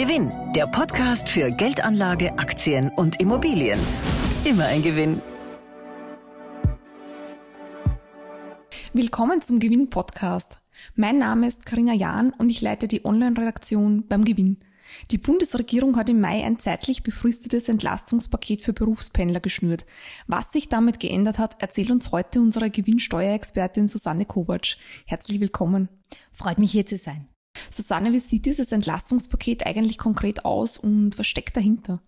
Gewinn, der Podcast für Geldanlage, Aktien und Immobilien. Immer ein Gewinn. Willkommen zum Gewinn-Podcast. Mein Name ist Karina Jahn und ich leite die Online-Redaktion beim Gewinn. Die Bundesregierung hat im Mai ein zeitlich befristetes Entlastungspaket für Berufspendler geschnürt. Was sich damit geändert hat, erzählt uns heute unsere Gewinnsteuerexpertin Susanne Kovac. Herzlich willkommen. Freut mich hier zu sein. Susanne, wie sieht dieses Entlastungspaket eigentlich konkret aus und was steckt dahinter?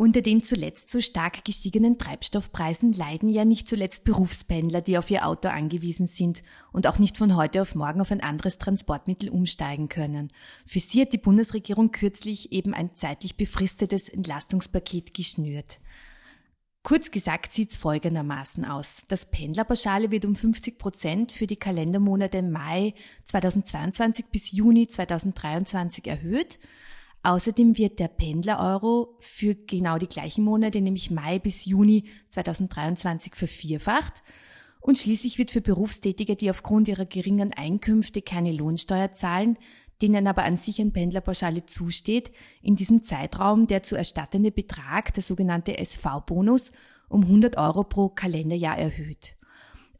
Unter den zuletzt so stark gestiegenen Treibstoffpreisen leiden ja nicht zuletzt Berufspendler, die auf ihr Auto angewiesen sind und auch nicht von heute auf morgen auf ein anderes Transportmittel umsteigen können. Für sie hat die Bundesregierung kürzlich eben ein zeitlich befristetes Entlastungspaket geschnürt. Kurz gesagt sieht's folgendermaßen aus. Das Pendlerpauschale wird um 50 Prozent für die Kalendermonate Mai 2022 bis Juni 2023 erhöht. Außerdem wird der Pendler-Euro für genau die gleichen Monate, nämlich Mai bis Juni 2023 vervierfacht. Und schließlich wird für Berufstätige, die aufgrund ihrer geringen Einkünfte keine Lohnsteuer zahlen, denen aber an sich ein Pendlerpauschale zusteht, in diesem Zeitraum der zu erstattende Betrag, der sogenannte SV-Bonus, um 100 Euro pro Kalenderjahr erhöht.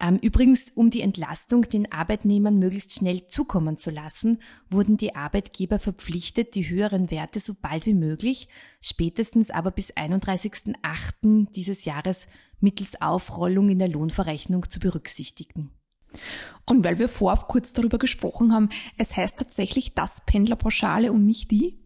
Ähm, übrigens, um die Entlastung den Arbeitnehmern möglichst schnell zukommen zu lassen, wurden die Arbeitgeber verpflichtet, die höheren Werte so bald wie möglich, spätestens aber bis 31.08. dieses Jahres mittels Aufrollung in der Lohnverrechnung zu berücksichtigen. Und weil wir vorab kurz darüber gesprochen haben, es heißt tatsächlich das Pendlerpauschale und nicht die?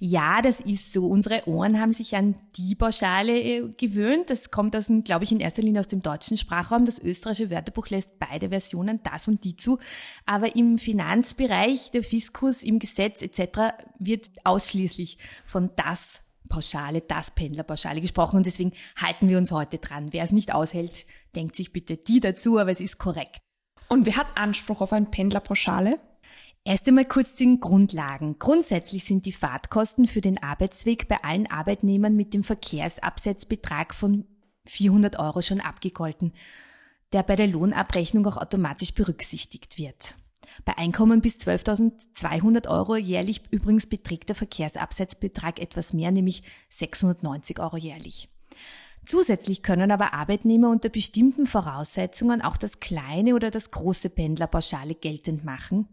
Ja, das ist so. Unsere Ohren haben sich an die Pauschale äh, gewöhnt. Das kommt aus, glaube ich, in erster Linie aus dem deutschen Sprachraum. Das österreichische Wörterbuch lässt beide Versionen, das und die zu. Aber im Finanzbereich, der Fiskus, im Gesetz etc. wird ausschließlich von das Pauschale, das Pendlerpauschale gesprochen und deswegen halten wir uns heute dran. Wer es nicht aushält, denkt sich bitte die dazu, aber es ist korrekt. Und wer hat Anspruch auf ein Pendlerpauschale? Erst einmal kurz zu den Grundlagen. Grundsätzlich sind die Fahrtkosten für den Arbeitsweg bei allen Arbeitnehmern mit dem Verkehrsabsetzbetrag von 400 Euro schon abgegolten, der bei der Lohnabrechnung auch automatisch berücksichtigt wird. Bei Einkommen bis 12.200 Euro jährlich übrigens beträgt der Verkehrsabsetzbetrag etwas mehr, nämlich 690 Euro jährlich. Zusätzlich können aber Arbeitnehmer unter bestimmten Voraussetzungen auch das kleine oder das große Pendlerpauschale geltend machen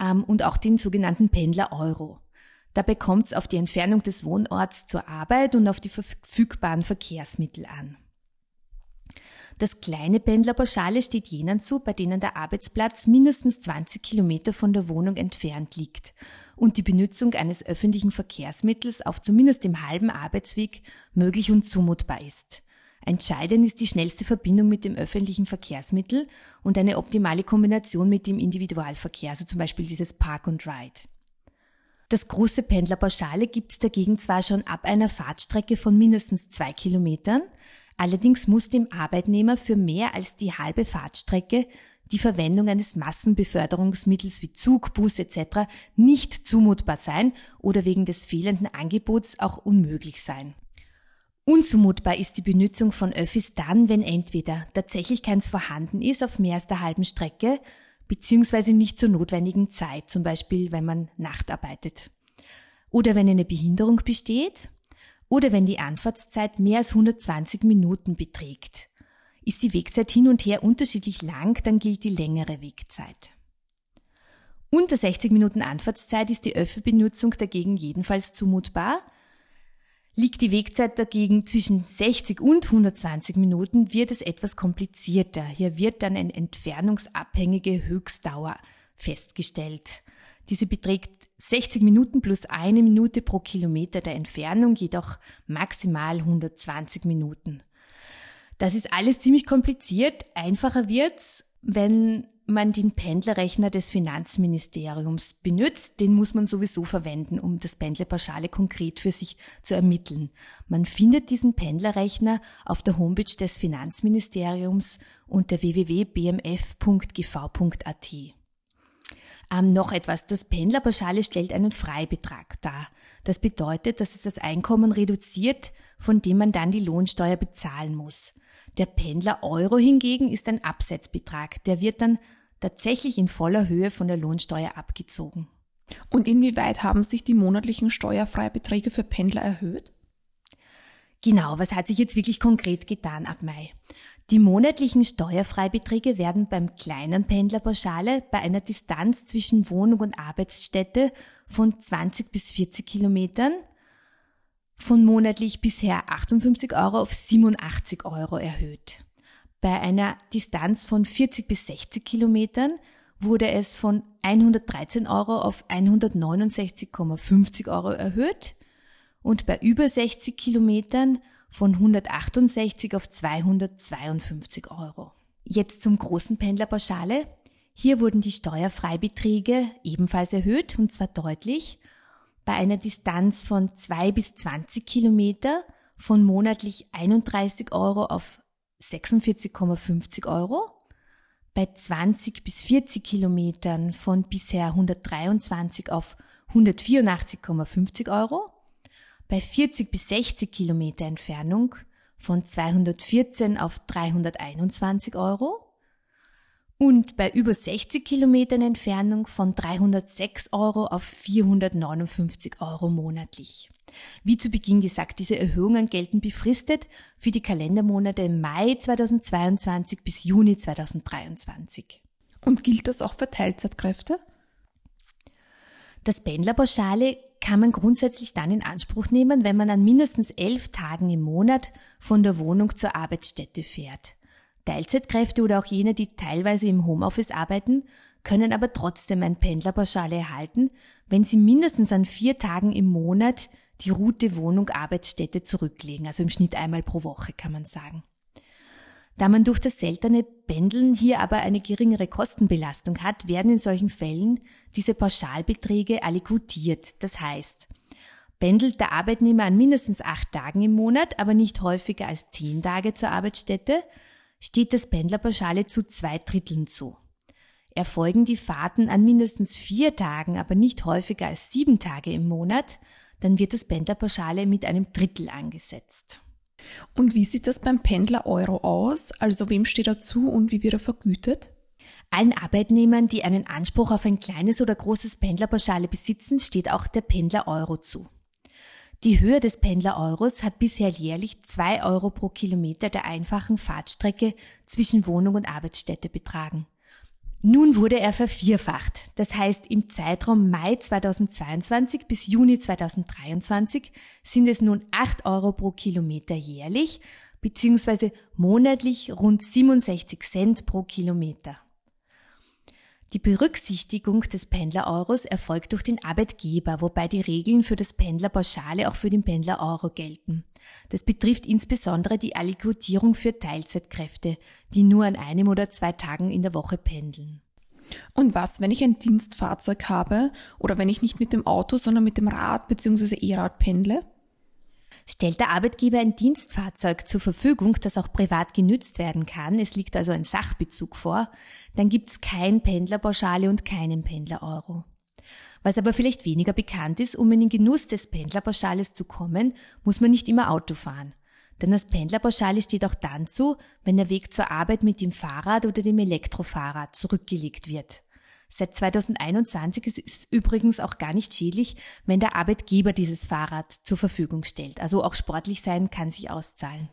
ähm, und auch den sogenannten Pendler-Euro. Dabei kommt es auf die Entfernung des Wohnorts zur Arbeit und auf die verfügbaren Verkehrsmittel an. Das kleine Pendlerpauschale steht jenen zu, bei denen der Arbeitsplatz mindestens 20 Kilometer von der Wohnung entfernt liegt und die Benutzung eines öffentlichen Verkehrsmittels auf zumindest dem halben Arbeitsweg möglich und zumutbar ist. Entscheidend ist die schnellste Verbindung mit dem öffentlichen Verkehrsmittel und eine optimale Kombination mit dem Individualverkehr, also zum Beispiel dieses Park and Ride. Das große Pendlerpauschale gibt es dagegen zwar schon ab einer Fahrtstrecke von mindestens zwei Kilometern, allerdings muss dem Arbeitnehmer für mehr als die halbe Fahrtstrecke die Verwendung eines Massenbeförderungsmittels wie Zug, Bus etc. nicht zumutbar sein oder wegen des fehlenden Angebots auch unmöglich sein. Unzumutbar ist die Benutzung von Öffis dann, wenn entweder tatsächlich keins vorhanden ist auf mehr als der halben Strecke, beziehungsweise nicht zur notwendigen Zeit, zum Beispiel wenn man Nacht arbeitet. Oder wenn eine Behinderung besteht, oder wenn die Anfahrtszeit mehr als 120 Minuten beträgt. Ist die Wegzeit hin und her unterschiedlich lang, dann gilt die längere Wegzeit. Unter 60 Minuten Anfahrtszeit ist die Öffi-Benutzung dagegen jedenfalls zumutbar. Liegt die Wegzeit dagegen zwischen 60 und 120 Minuten, wird es etwas komplizierter. Hier wird dann eine entfernungsabhängige Höchstdauer festgestellt. Diese beträgt 60 Minuten plus eine Minute pro Kilometer der Entfernung, jedoch maximal 120 Minuten. Das ist alles ziemlich kompliziert. Einfacher wird's, wenn man den Pendlerrechner des Finanzministeriums benutzt. Den muss man sowieso verwenden, um das Pendlerpauschale konkret für sich zu ermitteln. Man findet diesen Pendlerrechner auf der Homepage des Finanzministeriums unter www.bmf.gv.at. Ähm, noch etwas. Das Pendlerpauschale stellt einen Freibetrag dar. Das bedeutet, dass es das Einkommen reduziert, von dem man dann die Lohnsteuer bezahlen muss. Der Pendler Euro hingegen ist ein Absetzbetrag. Der wird dann tatsächlich in voller Höhe von der Lohnsteuer abgezogen. Und inwieweit haben sich die monatlichen Steuerfreibeträge für Pendler erhöht? Genau, was hat sich jetzt wirklich konkret getan ab Mai? Die monatlichen Steuerfreibeträge werden beim kleinen Pendlerpauschale bei einer Distanz zwischen Wohnung und Arbeitsstätte von 20 bis 40 Kilometern von monatlich bisher 58 Euro auf 87 Euro erhöht. Bei einer Distanz von 40 bis 60 Kilometern wurde es von 113 Euro auf 169,50 Euro erhöht und bei über 60 Kilometern von 168 auf 252 Euro. Jetzt zum großen Pendlerpauschale. Hier wurden die Steuerfreibeträge ebenfalls erhöht und zwar deutlich. Bei einer Distanz von 2 bis 20 Kilometer von monatlich 31 Euro auf 46,50 Euro. Bei 20 bis 40 Kilometern von bisher 123 auf 184,50 Euro bei 40 bis 60 Kilometer Entfernung von 214 auf 321 Euro und bei über 60 Kilometern Entfernung von 306 Euro auf 459 Euro monatlich. Wie zu Beginn gesagt, diese Erhöhungen gelten befristet für die Kalendermonate Mai 2022 bis Juni 2023. Und gilt das auch für Teilzeitkräfte? Das Pendlerpauschale kann man grundsätzlich dann in Anspruch nehmen, wenn man an mindestens elf Tagen im Monat von der Wohnung zur Arbeitsstätte fährt. Teilzeitkräfte oder auch jene, die teilweise im Homeoffice arbeiten, können aber trotzdem ein Pendlerpauschale erhalten, wenn sie mindestens an vier Tagen im Monat die Route Wohnung Arbeitsstätte zurücklegen, also im Schnitt einmal pro Woche kann man sagen. Da man durch das seltene Pendeln hier aber eine geringere Kostenbelastung hat, werden in solchen Fällen diese Pauschalbeträge allikutiert. Das heißt, pendelt der Arbeitnehmer an mindestens acht Tagen im Monat, aber nicht häufiger als zehn Tage zur Arbeitsstätte, steht das Pendlerpauschale zu zwei Dritteln zu. Erfolgen die Fahrten an mindestens vier Tagen, aber nicht häufiger als sieben Tage im Monat, dann wird das Pendlerpauschale mit einem Drittel angesetzt. Und wie sieht das beim Pendler Euro aus? Also wem steht er zu und wie wird er vergütet? Allen Arbeitnehmern, die einen Anspruch auf ein kleines oder großes Pendlerpauschale besitzen, steht auch der Pendler Euro zu. Die Höhe des Pendler Euros hat bisher jährlich zwei Euro pro Kilometer der einfachen Fahrtstrecke zwischen Wohnung und Arbeitsstätte betragen. Nun wurde er vervierfacht. Das heißt, im Zeitraum Mai 2022 bis Juni 2023 sind es nun 8 Euro pro Kilometer jährlich, beziehungsweise monatlich rund 67 Cent pro Kilometer. Die Berücksichtigung des Pendler-Euros erfolgt durch den Arbeitgeber, wobei die Regeln für das Pendlerpauschale auch für den Pendler-Euro gelten. Das betrifft insbesondere die Allikotierung für Teilzeitkräfte, die nur an einem oder zwei Tagen in der Woche pendeln. Und was, wenn ich ein Dienstfahrzeug habe oder wenn ich nicht mit dem Auto, sondern mit dem Rad bzw. E-Rad pendle? Stellt der Arbeitgeber ein Dienstfahrzeug zur Verfügung, das auch privat genützt werden kann, es liegt also ein Sachbezug vor, dann gibt's kein Pendlerpauschale und keinen Pendler-Euro. Was aber vielleicht weniger bekannt ist, um in den Genuss des Pendlerpauschales zu kommen, muss man nicht immer Auto fahren. Denn das Pendlerpauschale steht auch dann zu, wenn der Weg zur Arbeit mit dem Fahrrad oder dem Elektrofahrrad zurückgelegt wird. Seit 2021 ist es übrigens auch gar nicht schädlich, wenn der Arbeitgeber dieses Fahrrad zur Verfügung stellt. Also auch sportlich sein kann sich auszahlen.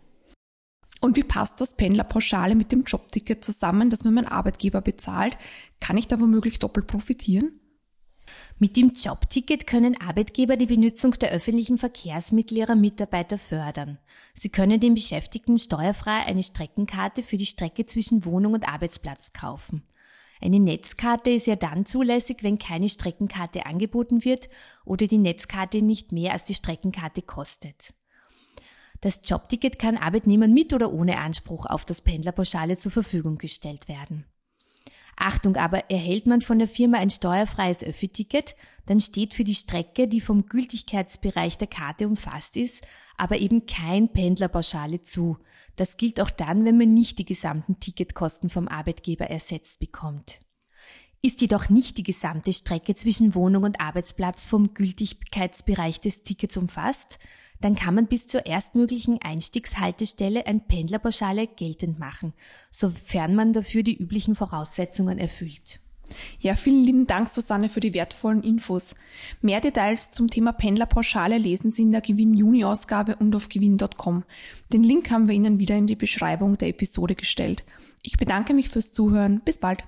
Und wie passt das Pendlerpauschale mit dem Jobticket zusammen, das mir mein Arbeitgeber bezahlt? Kann ich da womöglich doppelt profitieren? Mit dem Jobticket können Arbeitgeber die Benutzung der öffentlichen Verkehrsmittel ihrer Mitarbeiter fördern. Sie können den Beschäftigten steuerfrei eine Streckenkarte für die Strecke zwischen Wohnung und Arbeitsplatz kaufen. Eine Netzkarte ist ja dann zulässig, wenn keine Streckenkarte angeboten wird oder die Netzkarte nicht mehr als die Streckenkarte kostet. Das Jobticket kann Arbeitnehmern mit oder ohne Anspruch auf das Pendlerpauschale zur Verfügung gestellt werden. Achtung aber, erhält man von der Firma ein steuerfreies Öffi-Ticket, dann steht für die Strecke, die vom Gültigkeitsbereich der Karte umfasst ist, aber eben kein Pendlerpauschale zu. Das gilt auch dann, wenn man nicht die gesamten Ticketkosten vom Arbeitgeber ersetzt bekommt. Ist jedoch nicht die gesamte Strecke zwischen Wohnung und Arbeitsplatz vom Gültigkeitsbereich des Tickets umfasst, dann kann man bis zur erstmöglichen Einstiegshaltestelle ein Pendlerpauschale geltend machen, sofern man dafür die üblichen Voraussetzungen erfüllt. Ja, vielen lieben Dank, Susanne, für die wertvollen Infos. Mehr Details zum Thema Pendlerpauschale lesen Sie in der Gewinn-Juni-Ausgabe und auf gewinn.com. Den Link haben wir Ihnen wieder in die Beschreibung der Episode gestellt. Ich bedanke mich fürs Zuhören. Bis bald.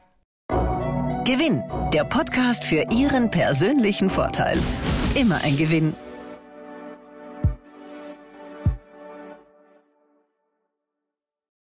Gewinn, der Podcast für Ihren persönlichen Vorteil. Immer ein Gewinn.